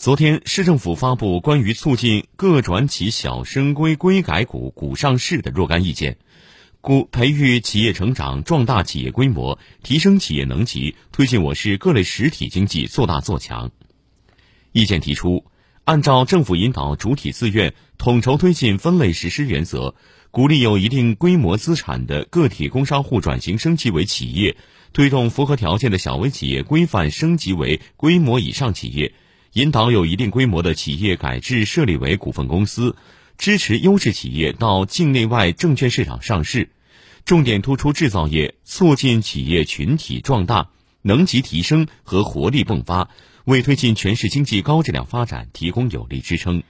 昨天，市政府发布关于促进各转企小升规规改股股上市的若干意见，故培育企业成长、壮大企业规模、提升企业能级，推进我市各类实体经济做大做强。意见提出，按照政府引导主体自愿、统筹推进分类实施原则，鼓励有一定规模资产的个体工商户转型升级为企业，推动符合条件的小微企业规范升级为规模以上企业。引导有一定规模的企业改制设立为股份公司，支持优质企业到境内外证券市场上市，重点突出制造业，促进企业群体壮大、能级提升和活力迸发，为推进全市经济高质量发展提供有力支撑。